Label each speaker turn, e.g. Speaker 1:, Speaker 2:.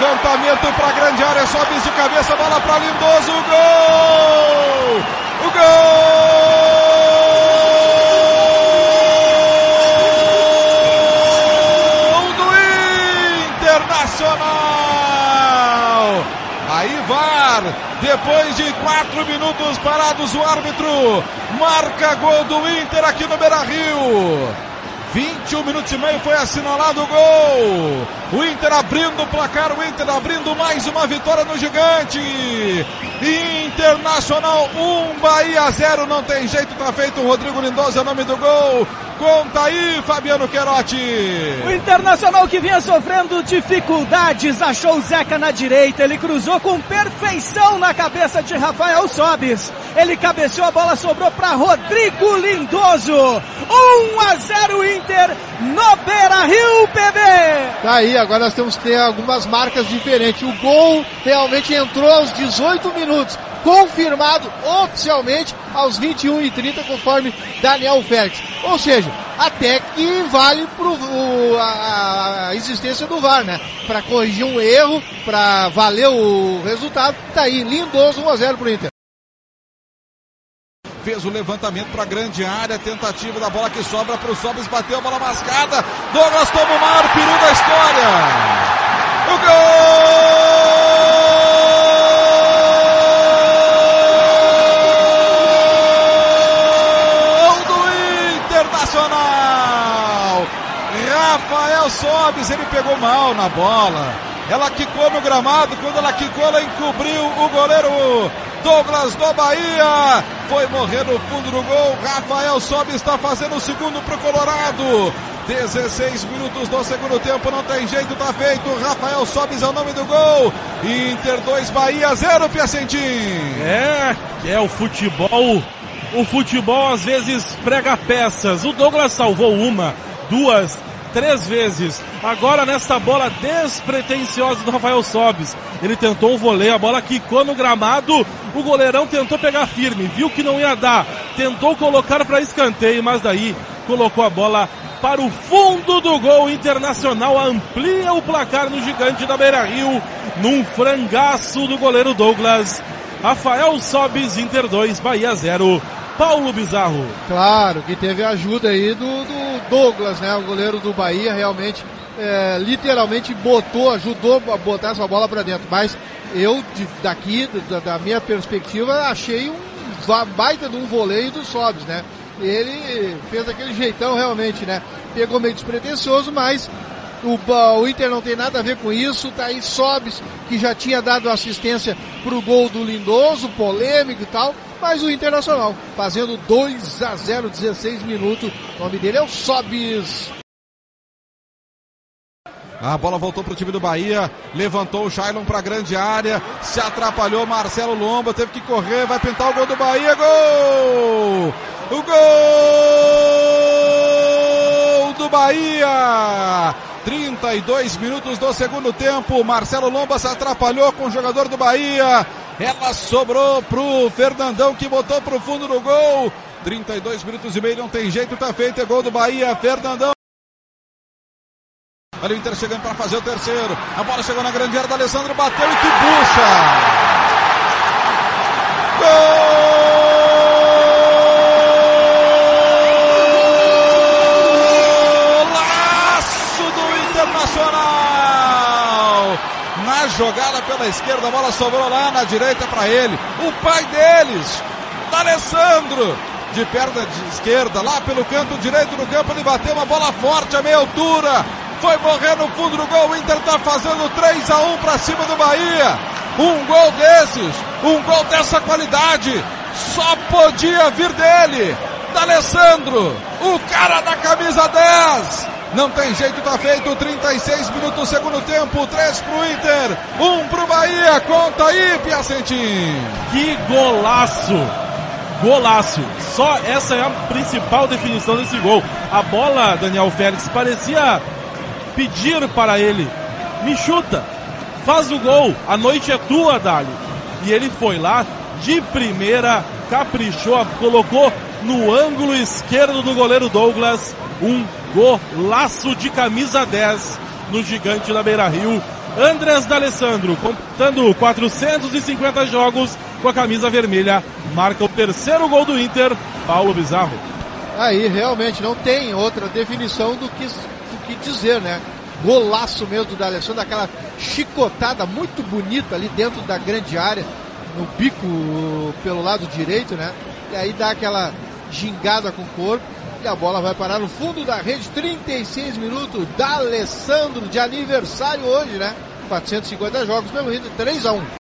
Speaker 1: Levantamento para grande área, sobe de cabeça, bola para Lindoso, gol! O gol do Internacional! Aí VAR, depois de quatro minutos parados, o árbitro marca gol do Inter aqui no Beira Rio. 21 minutos e meio foi assinalado o gol. O Inter abrindo o placar, o Inter abrindo mais uma vitória no gigante. Internacional 1, Bahia 0, não tem jeito, tá feito. Rodrigo Lindosa, nome do gol. Conta aí, Fabiano Querotti.
Speaker 2: O Internacional que vinha sofrendo dificuldades, achou o Zeca na direita, ele cruzou com perfeição na cabeça de Rafael Sobis. Ele cabeceou, a bola sobrou para Rodrigo Lindoso. 1 a 0 Inter no Beira Rio, PB.
Speaker 3: Tá aí, agora nós temos que ter algumas marcas diferentes. O gol realmente entrou aos 18 minutos confirmado oficialmente aos 21 e 30 conforme Daniel Félix. Ou seja, até que vale pro, o, a, a, existência do VAR, né? Para corrigir um erro, para valer o resultado. Tá aí, lindoso 1 a 0 pro Inter.
Speaker 1: Fez o levantamento para a grande área, tentativa da bola que sobra para o Sobres, bateu a bola mascada. Douglas toma o maior peru da história. O gol! do Internacional. Rafael Sobes, ele pegou mal na bola. Ela quicou no gramado, quando ela quicou, ela encobriu o goleiro Douglas do Bahia. Foi morrer no fundo do gol. Rafael Sobes está fazendo o segundo para o Colorado. 16 minutos do segundo tempo, não tem jeito, tá feito. Rafael Sobes é o nome do gol. Inter 2, Bahia 0, Piacentim.
Speaker 4: É, é o futebol. O futebol às vezes prega peças. O Douglas salvou uma, duas, três vezes. Agora nesta bola despretensiosa do Rafael Sobes. Ele tentou o voleio, a bola quicou no gramado. O goleirão tentou pegar firme, viu que não ia dar. Tentou colocar para escanteio, mas daí colocou a bola para o fundo do gol internacional. Amplia o placar no gigante da Beira Rio. Num frangaço do goleiro Douglas. Rafael Sobes, Inter 2, Bahia 0. Paulo Bizarro.
Speaker 3: Claro que teve ajuda aí do, do Douglas, né? O goleiro do Bahia realmente, é, literalmente botou, ajudou a botar essa bola para dentro. Mas eu, de, daqui, da, da, minha perspectiva, achei um baita de um voleio do Sobs, né? Ele fez aquele jeitão realmente, né? Pegou meio despretensioso, mas o, o, Inter não tem nada a ver com isso. Tá aí Sobis, que já tinha dado assistência pro gol do Lindoso, polêmico e tal. Mas o Internacional fazendo 2 a 0, 16 minutos. O nome dele é o Sobis.
Speaker 1: A bola voltou para o time do Bahia, levantou o Shailon para a grande área, se atrapalhou Marcelo Lomba, teve que correr, vai pintar o gol do Bahia, gol! O gol do Bahia! 32 minutos do segundo tempo, Marcelo Lomba se atrapalhou com o jogador do Bahia, ela sobrou pro Fernandão que botou pro fundo do gol, 32 minutos e meio, não tem jeito, tá feito, é gol do Bahia, Fernandão. Olha o Inter chegando para fazer o terceiro. A bola chegou na grande área da Alessandro, bateu e que bucha! Golaço Na jogada pela esquerda, a bola sobrou lá na direita para ele. O pai deles, Alessandro, de perna de esquerda, lá pelo canto direito do campo, ele bateu uma bola forte a meia altura foi morrer no fundo do gol. O Inter está fazendo 3 a 1 para cima do Bahia. Um gol desses, um gol dessa qualidade, só podia vir dele, D'Alessandro, o cara da camisa 10. Não tem jeito, tá feito. 36 minutos segundo tempo, 3 pro Inter, 1 pro Bahia. Conta aí, Piacentim.
Speaker 4: Que golaço! Golaço! Só essa é a principal definição desse gol. A bola, Daniel Félix, parecia pedir para ele: me chuta, faz o gol, a noite é tua, Dali. E ele foi lá de primeira, caprichou, colocou no ângulo esquerdo do goleiro Douglas um golaço de camisa 10 no gigante da Beira Rio. Andrés D'Alessandro, completando 450 jogos com a camisa vermelha, marca o terceiro gol do Inter, Paulo Bizarro.
Speaker 3: Aí realmente não tem outra definição do que, do que dizer, né? Golaço mesmo do D'Alessandro, aquela chicotada muito bonita ali dentro da grande área, no bico pelo lado direito, né? E aí dá aquela gingada com o corpo e a bola vai parar no fundo da rede, 36 minutos, D'Alessandro de aniversário hoje, né? 450 jogos pelo Inter, 3 a 1